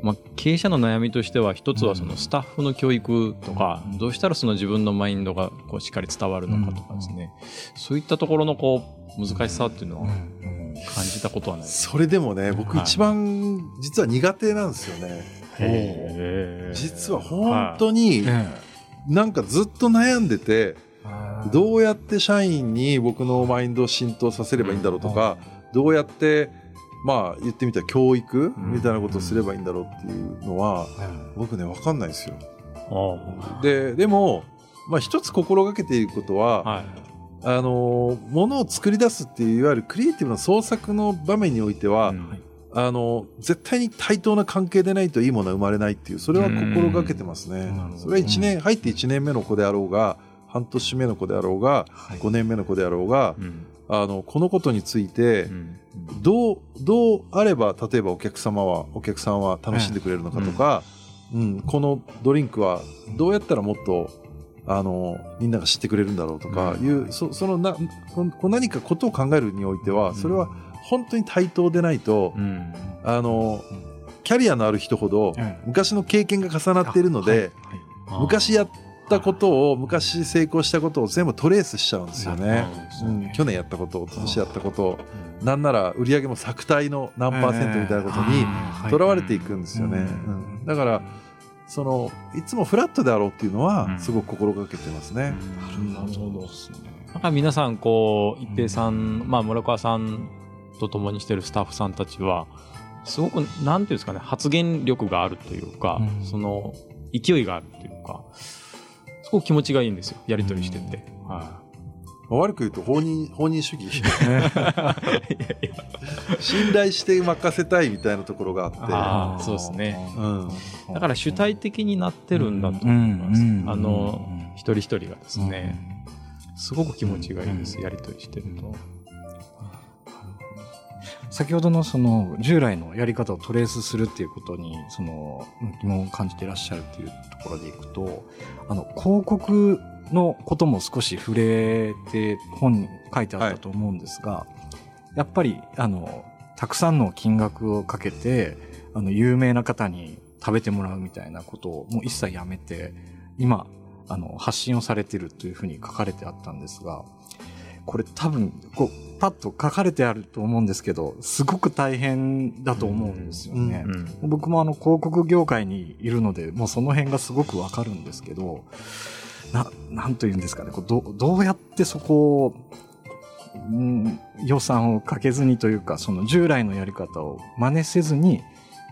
まあ、経営者の悩みとしては一つはそのスタッフの教育とか、どうしたらその自分のマインドがこうしっかり伝わるのかとかですね、そういったところのこう難しさっていうのはたことはない。それでもね僕はい一番実は苦手なんですよね。実は本当にえなんかずっと悩んでてどうやって社員に僕のマインドを浸透させればいいんだろうとかどうやってまあ言ってみたら教育みたいなことをすればいいんだろうっていうのは僕ね分かんないですよ。あででも、まあ、一つ心がけていることは、あのものを作り出すっていういわゆるクリエイティブな創作の場面においては、うん。あの絶対に対等な関係でないといいものは生まれないっていうそれは心がけてますね。それは1年入って1年目の子であろうが半年目の子であろうがはい。5年目の子であろうがうん。あのこのことについてうん。どうどうあれば例えばお客様はお客さんは楽しんでくれるのかとか、うん。このドリンクはどうやったらもっとあのみんなが知ってくれるんだろうとかいう、そそのなここ何かことを考えるにおいてはそれは本当に対等でないと、うん。あのキャリアのある人ほどええ昔の経験が重なっているので、はい。昔やったことを昔成功したことを全部トレースしちゃうんですよね。ううん。ん、去年やったこと、今年やったこと、なんなら売り上げも作体の何パーセントみたいなことにはい。とらわれていくんですよね。だからそのいつもフラットであろうっていうのうん。はすごく心がけてますね。なるほどですね。なんか皆さんこう一平さん、まあ村川さんと共にしてるスタッフさんたちはすごくなんていうんですかね発言力があるというか、うん。その勢いがあるというかすごく気持ちがいいんですよやり取りしてて、はまあ悪く言うと放任放任主義。[LAUGHS] 信頼して任せたいみたいなところがあって。そうですね。うん。い、だから主体的になってるんだと思います、うんうんあのうん。一人一人がですね、すごく気持ちがいいです、やり取りしてると、先ほどのその従来のやり方をトレースするっていうことにその疑問を感じていらっしゃるっていうところでいくとあの広告のことも少し触れて本に書いてあったと思うんですが、やっぱりあのたくさんの金額をかけて、あの、有名な方に食べてもらうみたいなことをもう一切やめて、今、あの、発信をされてるというふうに書かれてあったんですが、これ多分、こう、パッと書かれてあると思うんですけど、すごく大変だと思うんですよね。うん僕もあの広告業界にいるので、もうその辺がすごくわかるんですけど、な、なんと言うんですかね、こうどどうやってそこを、うん、予算をかけずにというか、その従来のやり方を真似せずに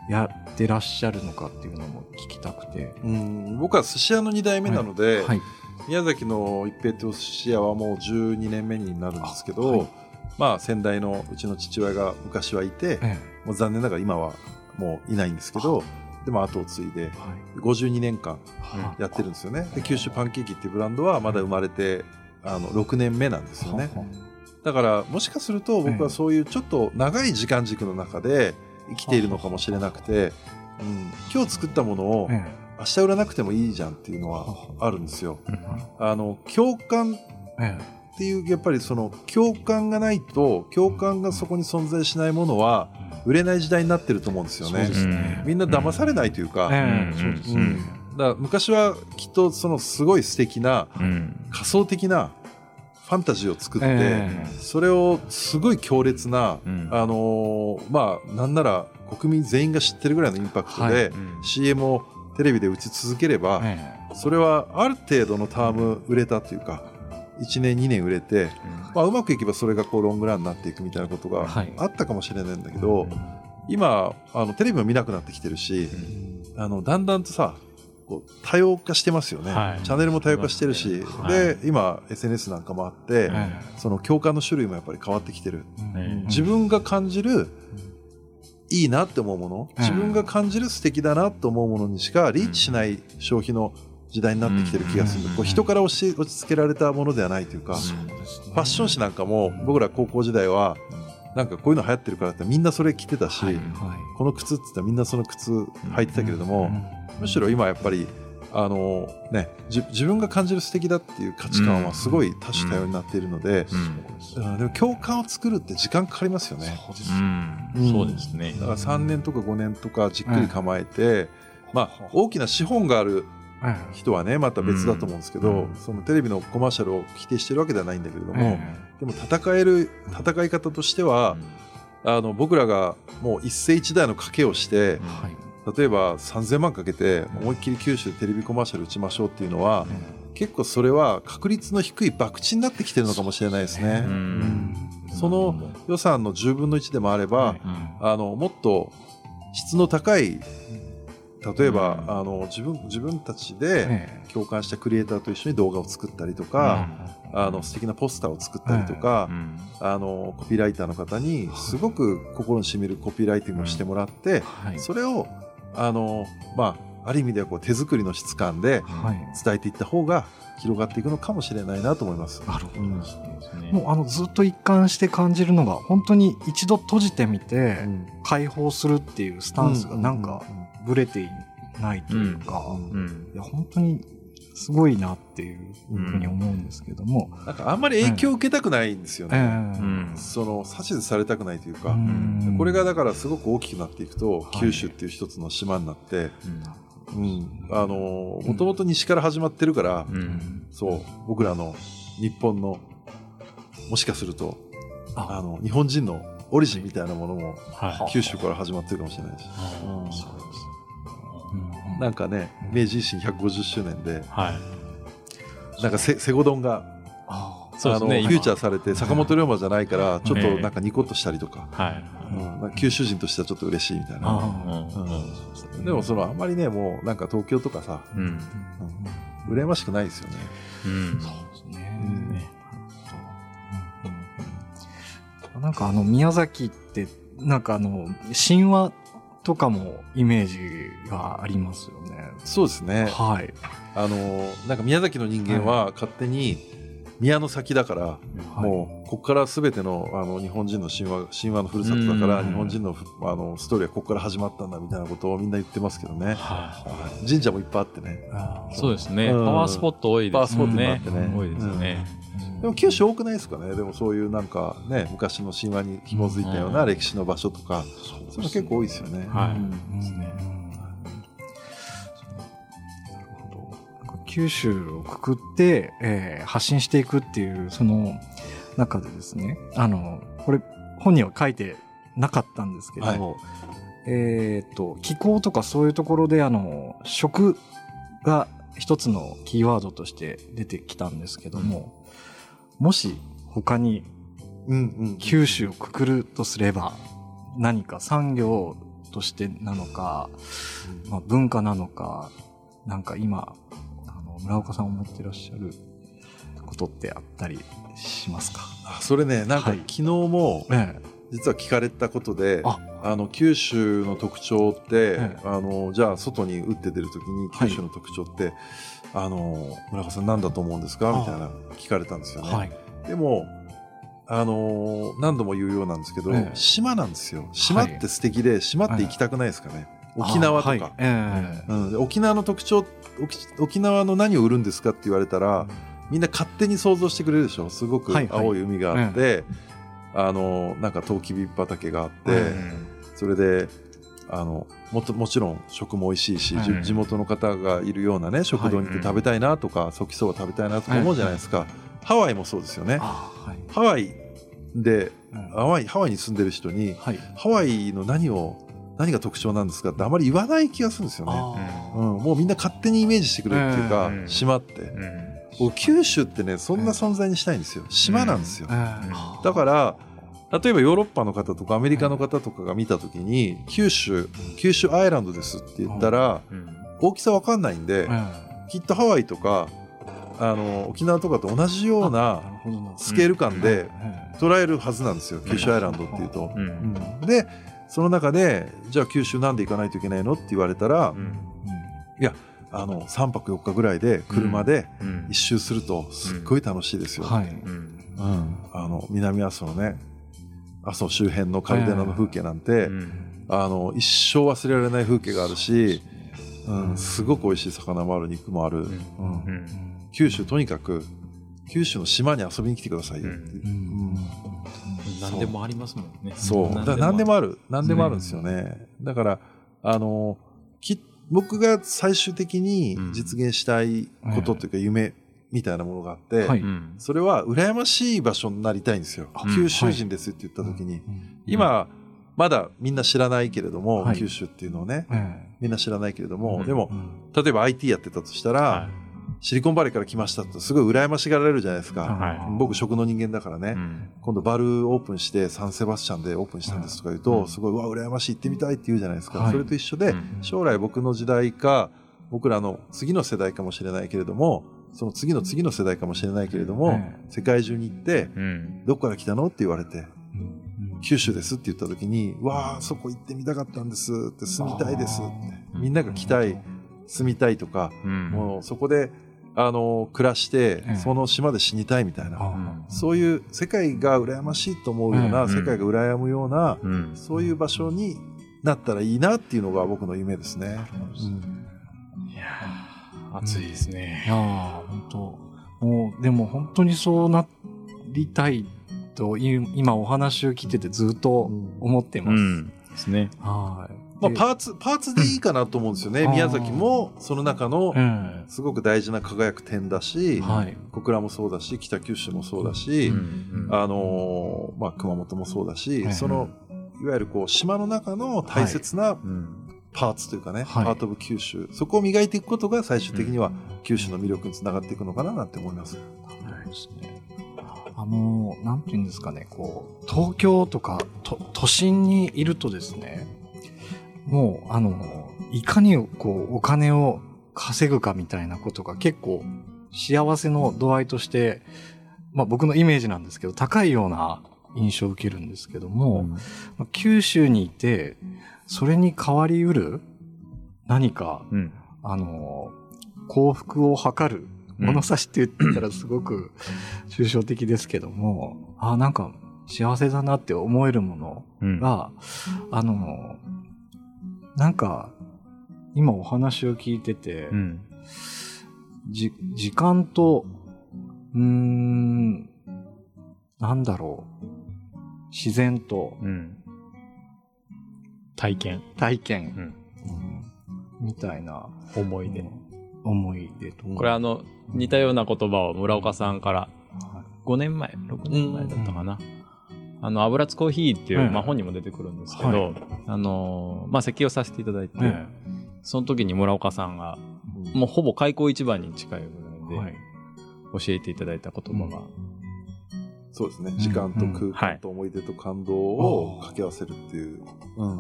やってらっしゃるのかっていうのも聞きたくて。うん僕は寿司屋の2代目なので、はい。宮崎の一平ってお寿司屋はもう12年目になるんですけど、はいまあ先代のうちの父親が昔はいて、えもう残念ながら今はもういないんですけど、でも後を継いでえはい。52年間はやってるんですよね。で九州パンケーキっていうブランドはまだ生まれてあの6年目なんですよね。はだからもしかすると僕はそういうちょっと長い時間軸の中で生きているのかもしれなくて、うん、今日作ったものをえ明日売らなくてもいいじゃんっていうのはあるんですよ。えあの共感えっていうやっぱりその共感がないと共感がそこに存在しないものは売れない時代になってると思うんですよね。ね。みんな騙されないというか。だ昔はきっとそのすごい素敵なうん。仮想的なファンタジーを作って、ええ。それをすごい強烈な、うん。あのーまあなんなら国民全員が知ってるぐらいのインパクトで、CM をテレビで打ち続ければ、え。それはある程度のターム売れたというか1年2年売れて、まあ、うまくいけばそれがこうロングランになっていくみたいなことがはい。あったかもしれないんだけど、今あのテレビも見なくなってきてるし、あのだんだんとさこう多様化してますよね、はい。チャンネルも多様化してるし、はい。で今 SNS なんかもあって、えその共感の種類もやっぱり変わってきてる、ね自分が感じるいいなって思うもの、うん自分が感じる素敵だなと思うものにしかリーチしない消費の時代になってきてる気がする、うんこう人から押し落ち着けられたものではないというか、ね。ファッション誌なんかも僕ら高校時代はなんかこういうの流行ってるからってみんなそれ着てたし、はいこの靴って言ったらみんなその靴履いてたけれども、うんむしろ今やっぱりあのねじ自分が感じる素敵だっていう価値観はすごい多種多様になっているので、うんうん。でも共感を作るって時間かかりますよね。そうですうん。そうですね。だから3年とか5年とかじっくり構えて、まあ大きな資本があるえ人はねまた別だと思うんですけど、うんそのテレビのコマーシャルを否定してるわけではないんだけれどえも、でも戦える戦い方としては、あの僕らがもう一世一代の賭けをして、はい。例えば3000万かけて思いっきり九州でテレビコマーシャル打ちましょうっていうのは、結構それは確率の低い博打になってきてるのかもしれないですね。その予算の10分の1でもあれば、はい。あのもっと質の高い例えば、うん。あの自分自分たちでえ共感したクリエイターと一緒に動画を作ったりとか、あの素敵なポスターを作ったりとか、うん。あのコピーライターの方にすごく心にしみるコピーライティングをしてもらって、はい。それをあの、まあ、ある意味ではこう手作りの質感ではい。伝えていった方が広がっていくのかもしれないなと思います。なるほど。ねねもうあのずっと一貫して感じるのが本当に一度閉じてみてうん。解放するっていうスタンスがなんかブレていないというか、うん。いや本当にすごいなっていうふうに思うんですけども、なんかあんまり影響を受けたくないんですよええね。うん。その指図されたくないというか、うん。これがだからすごく大きくなっていくと、い。九州っていう一つの島になって、うんうん、あのもともと西から始まってるから、うん。そう僕らの日本のもしかするとあ。あの日本人のオリジンみたいなものもはい。九州から始まってるかもしれないし、うんなんかね明治維新150周年で。はい。なんかせセゴドンがあそうですね今あのフューチャーされて坂本龍馬じゃないからちょっとなんかニコッとしたりとか、はい。うん九州人としてはちょっと嬉しいみたいな。あうん。でもそのあんまりねもうなんか東京とかさ、うん。うん。羨ましくないですよね。うん。そうですね。うん。ねなんかあの宮崎ってなんかあの神話とかもイメージがありますよね。そうですね。はい。あのなんか宮崎の人間は勝手に宮の先だから、もうここからすべてのあの日本人の神話神話のふるさとだからうん。日本人のふあのストーリーはここから始まったんだみたいなことをみんな言ってますけどね。は神社もいっぱいあってね。いそうですね。パうん。ワースポット多いですね。パワースポットもあってね。多いですね。うんでも九州多くないですかね。でもそういうなんかね昔の神話に紐づいたような歴史の場所とか、それ結構多いですよね。はい。うん。ですね。なるほど。九州をくくって、えー発信していくっていう、その中でですね、あの、これ、本には書いてなかったんですけど、はい。えっ、と、気候とかそういうところで、あの、食が一つのキーワードとして出てきたんですけども、もし他に九州をくくるとすれば、何か産業としてなのか、まあ、文化なのか、なんか今、あの、村岡さん思ってらっしゃることってあったりしますか？あそれねなんかはい。昨日もえ実は聞かれたことで、あ。あの九州の特徴って、ええ。あのじゃあ外に打って出るときにはい。九州の特徴って、あの村岡さん何だと思うんですか？あ。みたいな聞かれたんですよね。はい。でもあの何度も言うようなんですけど、ええ。島なんですよ。島って素敵で、島って行きたくないですかね、沖縄とか、あはい。ええ。うん、で沖縄の特徴沖沖縄の何を売るんですかって言われたら、みんな勝手に想像してくれるでしょ？すごくはいはい。青い海があって、あのなんかトウキビ畑があって、うんそれであのもともちろん食も美味しいし、じうん地元の方がいるようなね食堂に行って食べたいなとか、ソキそば食べたいなとか思うじゃないですか、ハワイもそうですよね。あはい。ハワイでうん。ハワイハワイに住んでる人にはい。ハワイの何を何が特徴なんですかってあまり言わない気がするんですよね、あうん、もうみんな勝手にイメージしてくれるっていうか、うん。島って、僕九州ってねそんな存在にしたいんですよ。島なんですよ、だから例えばヨーロッパの方とかアメリカの方とかが見た時に九州九州アイランドですって言ったら大きさわかんないんでえきっとハワイとかあの沖縄とかと同じようなスケール感でえ捉えるはずなんですよ九州アイランドっていうと。でその中でじゃあ九州なんで行かないといけないのって言われたらあの3泊4日ぐらいで車で一周するとすっごい楽しいですよ。えはい。うん。あの南阿蘇のね阿蘇周辺のカルデラの風景なんて、あの一生忘れられない風景があるし、うん、すごく美味しい魚もある肉もある、うん。九州とにかく九州の島に遊びに来てくださいよ。っていう、うん。何でもありますもんね。そう。だから何でもある。何でもあるんですよね、だからあのき僕が最終的に実現したいことというか夢みたいなものがあって、はい。うん。それは羨ましい場所になりたいんですよ、うん九州人ですって言った時に、うん。今まだみんな知らないけれども、はい。九州っていうのをねえみんな知らないけれども、うん。でも例えば IT やってたとしたら、はシリコンバレーから来ましたってすごい羨ましがられるじゃないですか、はい。僕食の人間だからね、いうん。今度バルオープンしてサンセバスチャンでオープンしたんですとか言うと、うん。すごい、うわ、羨ましい、行ってみたいって言うじゃないですか。はい。それと一緒で、うん。将来僕の時代か、僕らの次の世代かもしれないけれども、その次の次の世代かもしれないけれども、え世界中に行って、うん。どこから来たのって言われて、うん。九州ですって言った時に、わあ、そこ行ってみたかったんですって、住みたいですって。うん。みんなが来たい、住みたいとか、うん。もうそこで、あの、暮らしてええ、その島で死にたいみたいな。あそういう世界が羨ましいと思うような、うん。世界が羨むような、うん。そういう場所になったらいいなっていうのが僕の夢ですね。いやー暑いですいね。やー本当もうでも本当にそうなりたいという今お話を聞いててずっと思ってます。うん。ですね。はい。まあ、でパーツ、パーツでいいかなと思うんですよね。うん宮崎もその中のえすごく大事な輝く点だし、えはい。小倉もそうだし、北九州もそうだし、うんあのーまあ、熊本もそうだし、はいその、いわゆるこう、島の中の大切なうんパーツというかね、はい。パートオブ九州、そこを磨いていくことが最終的には九州の魅力につながっていくのかななんて思います。そうですね。あの、なんていうんですかね、こう、東京とかと都心にいるとですね、もう、あの、いかにこう、お金を稼ぐかみたいなことが結構幸せの度合いとして、まあ僕のイメージなんですけど、高いような印象を受けるんですけども、まあ九州にいて、それに代わりうる何か、うん。あの、幸福を図る物差しって言ったらすごく抽象的ですけども、あなんか幸せだなって思えるものうん。が、あの、なんか、今お話を聞いてて、うん。じ、時間と、うーん、なんだろう。自然とうん。体験。体験、うん。うん。みたいな。思い出。思い出とか。これあの、似たような言葉を村岡さんから5年前、6年前だったかな。あの、油津コーヒーっていう、うん。まあ本にも出てくるんですけはど、あのー、まあ設計をさせていただいて、えその時に村岡さんが、もうほぼ開口一番に近いぐらいで、教えていただいた言葉が、そうですね。時間と空間と思い出と感動を掛け合わせるっていう。うん。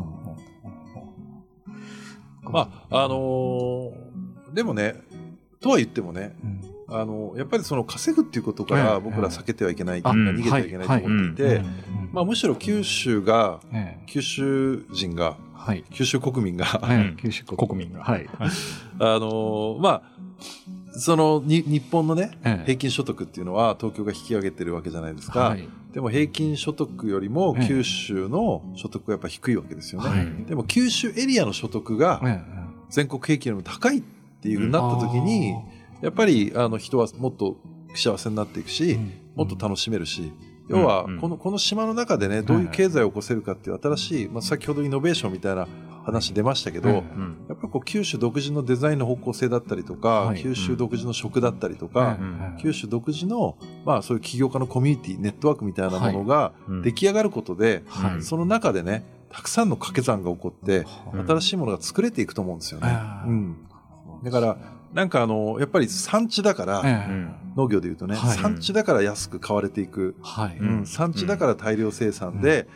まあ、あのーでもね、とは言ってもね、うん。あの、やっぱりその稼ぐっていうことかええ。ら僕ら避けてはいけない、あ逃げてはいけないと思っていて、うん。まあむしろ九州が、ええ。九州人が、はい。九州国民が、はい。九州国民が。はい。[LAUGHS] あのーまあ、そのに日本のね、ええ平均所得っていうのは東京が引き上げてるわけじゃないですか。はい。でも平均所得よりもええ九州の所得がやっぱ低いわけですよね。はいでも九州エリアの所得がえ全国平均よりも高いっていうふうになった時に、やっぱりあの人はもっと幸せになっていくし、もっと楽しめるし、うんうんこのこの島の中でね、どういう経済を起こせるかっていう新しい、まあ、先ほどイノベーションみたいな話出ましたけど。やっぱりこう九州独自のデザインの方向性だったりとか、はい。九州独自の食だったりとか、うん。九州独自の、まあ、そういう起業家のコミュニティネットワークみたいなものがうん。出来上がることで、はい。その中でねたくさんの掛け算が起こって、うん。新しいものが作れていくと思うんですよね。だからなんかあのやっぱり産地だから。農業でいうとね、はい。産地だから安く買われていく、はい。うん。産地だから大量生産で、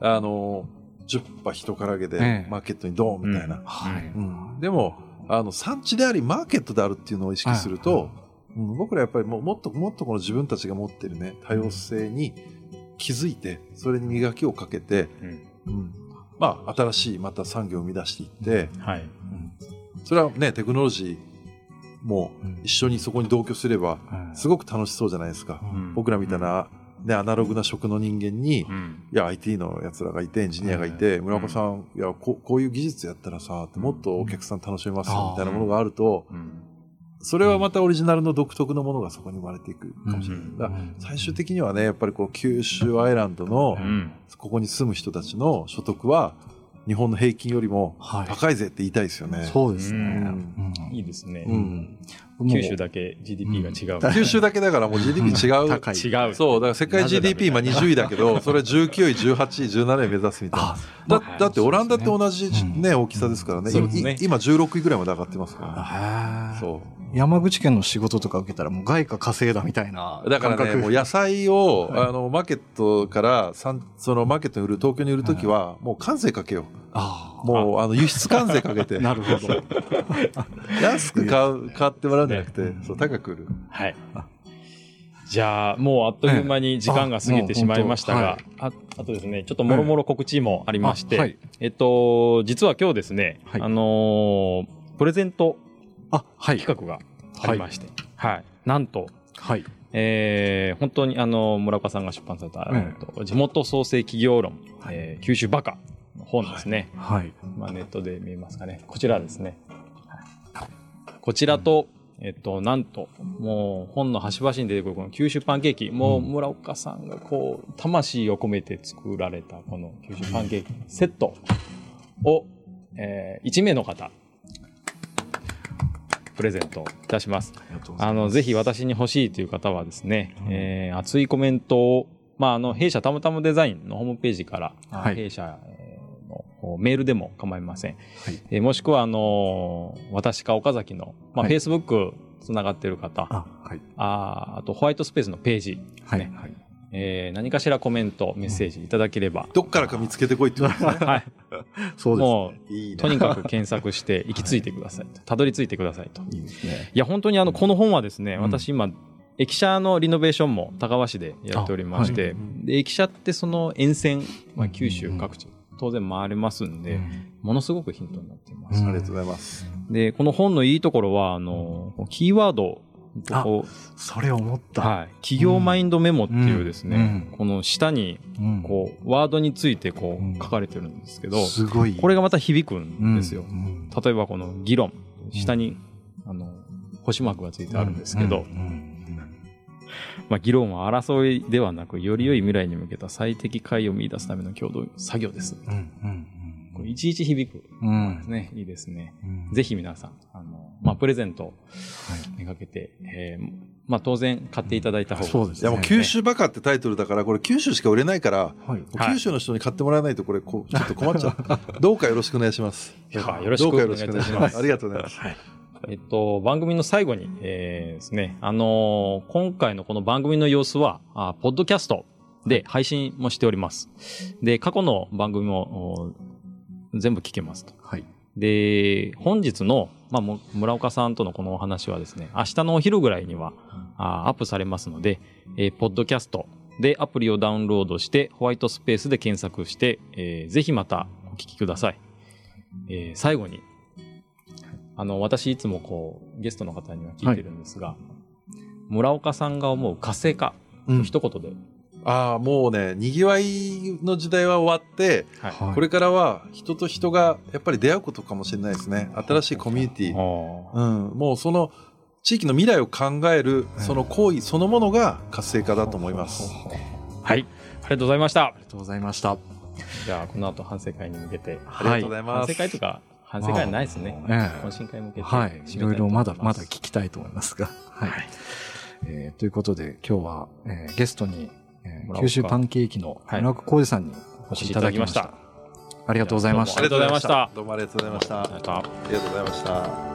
あの10羽一からげでええ。マーケットにドーンみたいな、はい。うん。でもあの産地でありマーケットであるっていうのを意識すると、うん。僕らやっぱりももっともっとこの自分たちが持ってるね多様性に気づいてそれに磨きをかけて、うん。うん。まあ、新しいまた産業を生み出していって、はい。うん。それはねテクノロジーもうん一緒にそこに同居すればすごく楽しそうじゃないですか、うん。僕らみたいな、ね、アナログな食の人間に、うん。いや、IT のやつらがいて、エンジニアがいて、村岡さん、いやこう、こういう技術やったらさ、もっとお客さん楽しめますよ、みたいなものがあると、うん。それはまたオリジナルの独特のものがそこに生まれていくかもしれない。最終的にはね、やっぱりこう、九州アイランドのう、ん。ここに住む人たちの所得は、日本の平均よりもはい高いぜって言いたいですよね。そうですね。うんいいですね。うん。九州だけ GDP が違う。[LAUGHS] 九州だけだからもう GDP 違う。高い。違う。そう、だから世界 GDP 今20位だけど、[LAUGHS] それ19位、18位、17位目指すみたいなあ。だってオランダって同じうんね、大きさですからね。今16位ぐらいまで上がってますからね。へーそう。山口県の仕事とか受けたらもう外貨稼いだみたいなだからね、もう野菜を、はいあの、マーケットから、そのマーケットに売る、東京に売るときは、もう関税かけよあう。もう、あの、輸出関税かけてあ、[LAUGHS] なるほど。[LAUGHS] 安く買う、買ってもらうんじゃなくてね、そう、高く売る。はい。じゃあ、もうあっという間に時間が過ぎてしまいましたが、えあ [LAUGHS] あとですね、ちょっともろもろ告知もありまして、あはいえっと、実は今日ですね、はいあのープレゼントあ、はい。企画がありまして、はい。なんと、はい。えー本当にあの、村岡さんが出版された、ええっと地元創生企業論、はいえー九州バカの本ですね。はい。まあ、ネットで見えますかね。こちらですね。こちらと、えっと、なんと、もう本の端々に出てくるこの九州パンケーキ、もう村岡さんがこう、魂を込めて作られたこの九州パンケーキセットを、えー、1名の方、プレゼントいたします。あの、ぜひ私に欲しいという方はですね、えー熱いコメントを、まあ、あの、弊社たむたむデザインのホームページから、はい弊社メールでも構いません。はいえーもしくは、あのー私か岡崎の、まあ、はい Facebook つながっている方、あ、はい。あーあとホワイトスペースのページ、はい。ねはい。えー何かしらコメント、メッセージいただければ、どっからか見つけてこいってことですね。[LAUGHS] はい。[LAUGHS] そうです。もう、いいねとにかく検索して行き着いてくださいと。[LAUGHS] たどり着いてくださいと。いいですね。いや、本当にあの、この本はですね、うん私今、駅舎のリノベーションも高橋でやっておりまして、で、駅舎ってその沿線、まあ、九州各地、当然回れますんで、ものすごくヒントになっています。うん。ありがとうございます。で、この本のいいところは、あの、キーワード、こそれ思っうた。はい、企業マインドメモっていうですね、うん。この下に、うん。こう、ワードについてこうん。う、書かれてるんですけど、すごい。これがまた響くんですよ。うん。例えばこの議論、下に、あの、星マークがついてあるんですけど、うんまあ、議論は争いではなく、より良い未来に向けた最適解を見出すための共同作業です。うんうんこれいちいち響く。うんですね。いいですね。うんぜひ皆さん、あの、まあ、プレゼントめがけて、えーまあ、当然買っていただいた方が、そうですいやもう九州バカってタイトルだから、これ九州しか売れないから、はいはい九州の人に買ってもらわないとこれこうちょっと困っちゃう。[LAUGHS] どうかよろしくお願いします。よろしくお願いいどうかよろします。願いします。ありがとうございます。えっと、番組の最後に、えーですね、あのー今回のこの番組の様子は、あポッドキャストで配信もしております。で、過去の番組もお全部聞けますと。はい。で、本日の、まあ、も村岡さんとのこのお話はですね、明日のお昼ぐらいには、あアップされますので、えーポッドキャストでアプリをダウンロードして、ホワイトスペースで検索して、えーぜひまたお聞きください。えー最後に、あの、私いつもこう、ゲストの方には聞いてるんですが、村岡さんが思う活性化、うん一言で、ああ、もうね、賑わいの時代は終わって、はい。はいこれからは人と人がやっぱり出会うことかもしれないですね。新しいコミュニティ。うん、もうその地域の未来を考えるその行為そのものが活性化だと思います。はい。ありがとうございました。ありがとうございました。じゃあ、この後反省会に向けて、ありがとうございます。反省会とか、反省会はないですね。ええ懇親会に向けて。はい。いろいろまだまだ聞ききたいと思いますが。はい。はいえーということで、今日は、えーゲストに、えー九州パンケーキのはい村岡浩二さんにお越しいただきました。お越しいありがとうございましたありがとうございましたどうもありがとうございました。あ。りがとうございました。